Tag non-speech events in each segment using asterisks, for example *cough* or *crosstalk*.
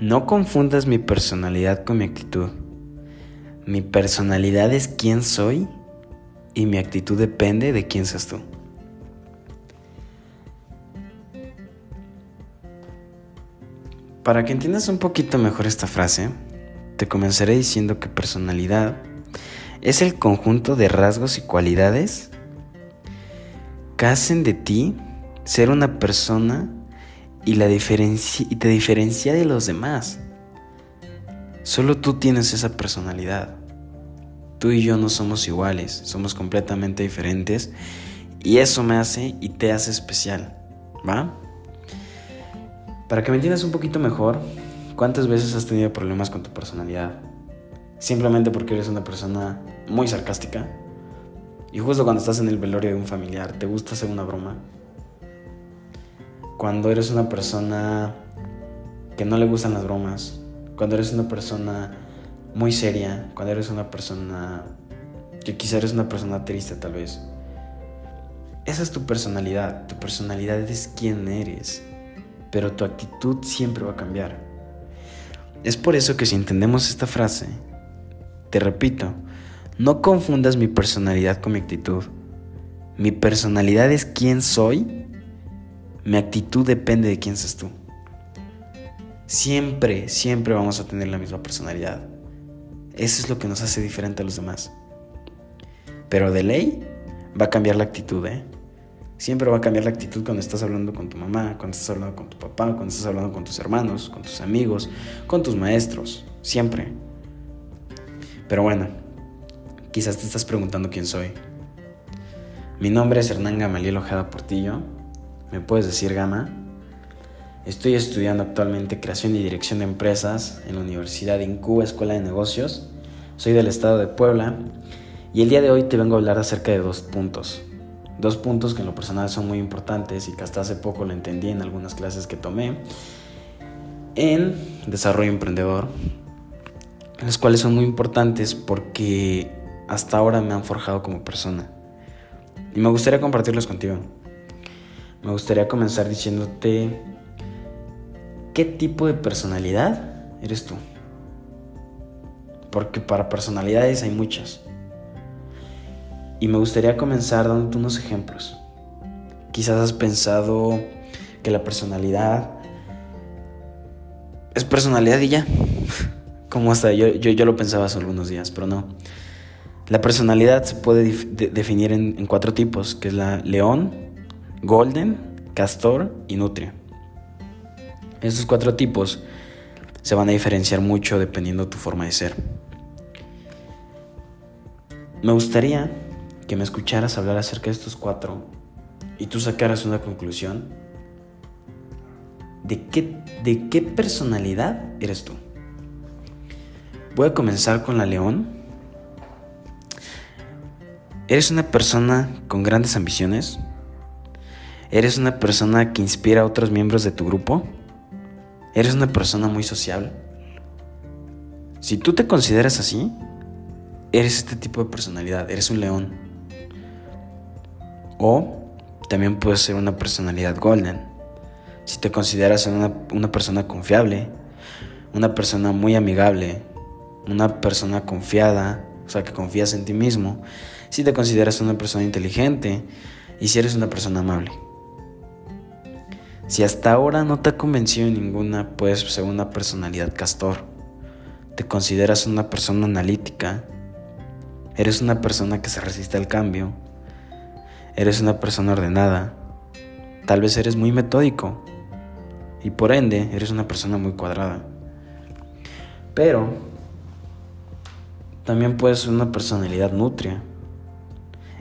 No confundas mi personalidad con mi actitud. Mi personalidad es quién soy y mi actitud depende de quién seas tú. Para que entiendas un poquito mejor esta frase, te comenzaré diciendo que personalidad es el conjunto de rasgos y cualidades que hacen de ti ser una persona y, la y te diferencia de los demás. Solo tú tienes esa personalidad. Tú y yo no somos iguales, somos completamente diferentes y eso me hace y te hace especial, ¿va? Para que me entiendas un poquito mejor, ¿cuántas veces has tenido problemas con tu personalidad? Simplemente porque eres una persona muy sarcástica y justo cuando estás en el velorio de un familiar te gusta hacer una broma. Cuando eres una persona que no le gustan las bromas, cuando eres una persona muy seria, cuando eres una persona que quizá eres una persona triste tal vez. Esa es tu personalidad, tu personalidad es quién eres pero tu actitud siempre va a cambiar. Es por eso que si entendemos esta frase, te repito, no confundas mi personalidad con mi actitud. Mi personalidad es quién soy, mi actitud depende de quién seas tú. Siempre, siempre vamos a tener la misma personalidad. Eso es lo que nos hace diferente a los demás. Pero de ley va a cambiar la actitud, ¿eh? Siempre va a cambiar la actitud cuando estás hablando con tu mamá, cuando estás hablando con tu papá, cuando estás hablando con tus hermanos, con tus amigos, con tus maestros. Siempre. Pero bueno, quizás te estás preguntando quién soy. Mi nombre es Hernán Gamaliel Ojeda Portillo. Me puedes decir Gama. Estoy estudiando actualmente creación y dirección de empresas en la Universidad Incuba Escuela de Negocios. Soy del estado de Puebla y el día de hoy te vengo a hablar acerca de dos puntos. Dos puntos que en lo personal son muy importantes y que hasta hace poco lo entendí en algunas clases que tomé en desarrollo emprendedor, los cuales son muy importantes porque hasta ahora me han forjado como persona. Y me gustaría compartirlos contigo. Me gustaría comenzar diciéndote qué tipo de personalidad eres tú. Porque para personalidades hay muchas. Y me gustaría comenzar dándote unos ejemplos. Quizás has pensado que la personalidad es personalidad y ya. *laughs* Como hasta yo, yo, lo pensaba hace algunos días, pero no. La personalidad se puede definir en, en, cuatro tipos, que es la león, golden, castor y nutria. Estos cuatro tipos se van a diferenciar mucho dependiendo de tu forma de ser. Me gustaría que me escucharas hablar acerca de estos cuatro y tú sacaras una conclusión de qué, de qué personalidad eres tú. Voy a comenzar con la león. ¿Eres una persona con grandes ambiciones? ¿Eres una persona que inspira a otros miembros de tu grupo? ¿Eres una persona muy sociable? Si tú te consideras así, eres este tipo de personalidad, eres un león. O también puedes ser una personalidad golden. Si te consideras una, una persona confiable, una persona muy amigable, una persona confiada, o sea, que confías en ti mismo, si te consideras una persona inteligente y si eres una persona amable. Si hasta ahora no te ha convencido ninguna, puedes ser una personalidad castor. Te consideras una persona analítica. Eres una persona que se resiste al cambio eres una persona ordenada, tal vez eres muy metódico y por ende eres una persona muy cuadrada. Pero también puedes ser una personalidad nutria.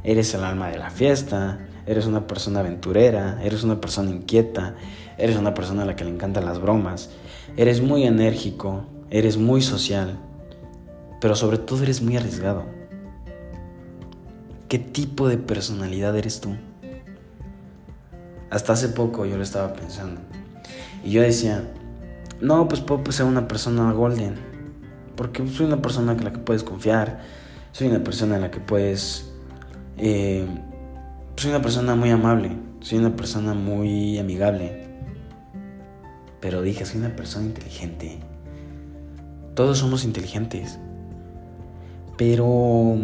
Eres el alma de la fiesta, eres una persona aventurera, eres una persona inquieta, eres una persona a la que le encantan las bromas, eres muy enérgico, eres muy social, pero sobre todo eres muy arriesgado. ¿Qué tipo de personalidad eres tú? Hasta hace poco yo lo estaba pensando. Y yo decía, no, pues puedo ser una persona golden. Porque soy una persona en la que puedes confiar. Soy una persona en la que puedes... Eh, soy una persona muy amable. Soy una persona muy amigable. pero dije, soy una persona inteligente. Todos somos inteligentes. Pero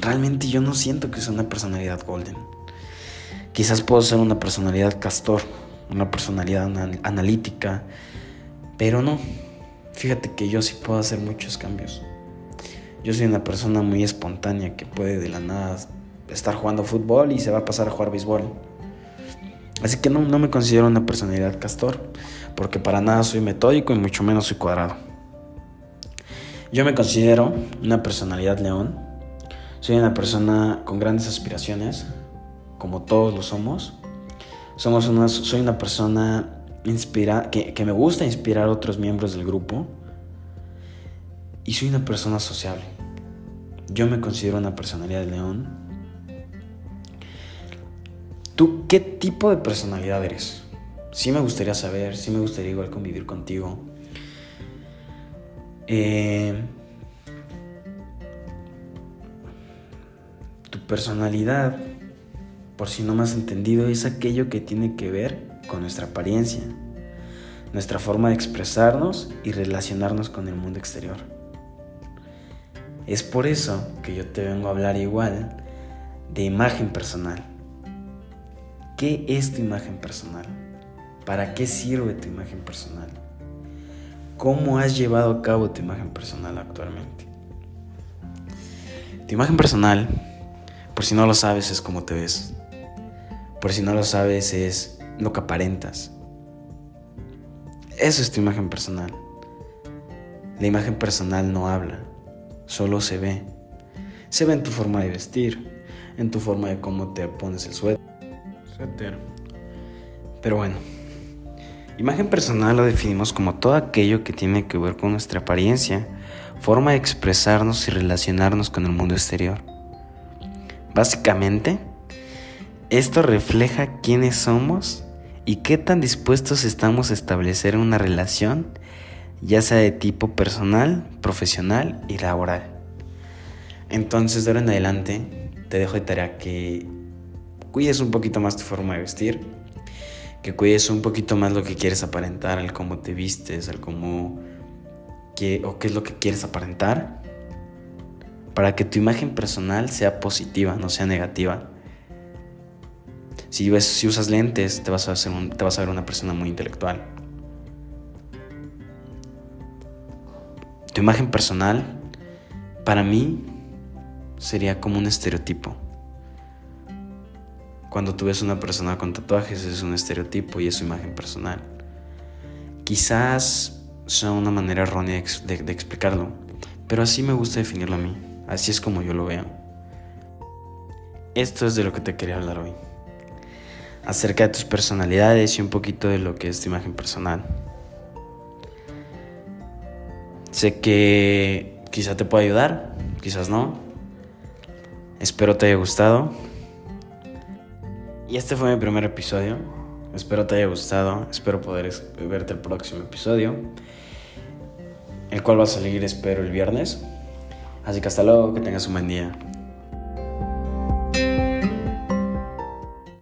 realmente yo no siento que sea una personalidad golden. Quizás puedo ser una personalidad castor, una personalidad analítica, pero no. Fíjate que yo sí puedo hacer muchos cambios. Yo soy una persona muy espontánea que puede de la nada estar jugando fútbol y se va a pasar a jugar béisbol. Así que no, no me considero una personalidad castor, porque para nada soy metódico y mucho menos soy cuadrado. Yo me considero una personalidad león. Soy una persona con grandes aspiraciones, como todos lo somos. Somos una, soy una persona inspira, que, que me gusta inspirar a otros miembros del grupo. Y soy una persona sociable. Yo me considero una personalidad león. ¿Tú qué tipo de personalidad eres? Sí me gustaría saber, sí me gustaría igual convivir contigo. Eh, tu personalidad, por si no me has entendido, es aquello que tiene que ver con nuestra apariencia, nuestra forma de expresarnos y relacionarnos con el mundo exterior. Es por eso que yo te vengo a hablar igual de imagen personal. ¿Qué es tu imagen personal? ¿Para qué sirve tu imagen personal? ¿Cómo has llevado a cabo tu imagen personal actualmente? Tu imagen personal, por si no lo sabes, es cómo te ves. Por si no lo sabes, es lo que aparentas. Eso es tu imagen personal. La imagen personal no habla, solo se ve. Se ve en tu forma de vestir, en tu forma de cómo te pones el suéter. Pero bueno. Imagen personal lo definimos como todo aquello que tiene que ver con nuestra apariencia, forma de expresarnos y relacionarnos con el mundo exterior. Básicamente, esto refleja quiénes somos y qué tan dispuestos estamos a establecer una relación, ya sea de tipo personal, profesional y laboral. Entonces, de ahora en adelante, te dejo de tarea que cuides un poquito más tu forma de vestir, que cuides un poquito más lo que quieres aparentar, al cómo te vistes, al cómo qué, o qué es lo que quieres aparentar, para que tu imagen personal sea positiva, no sea negativa. Si, usas lentes, te vas a ver una persona muy intelectual. Tu imagen personal, para mí, sería como un estereotipo. Cuando tú ves una persona con tatuajes es un estereotipo y es su imagen personal. Quizás sea una manera errónea de, de explicarlo, pero así me gusta definirlo a mí. Así es como yo lo veo. Esto es de lo que te quería hablar hoy. Acerca de tus personalidades y un poquito de lo que es tu imagen personal. Sé que quizá te pueda ayudar, quizás no. Espero te haya gustado. Y este fue mi primer episodio. Espero te haya gustado. Espero poder verte el próximo episodio. El cual va a salir, espero, el viernes. Así que hasta luego. Que tengas un buen día.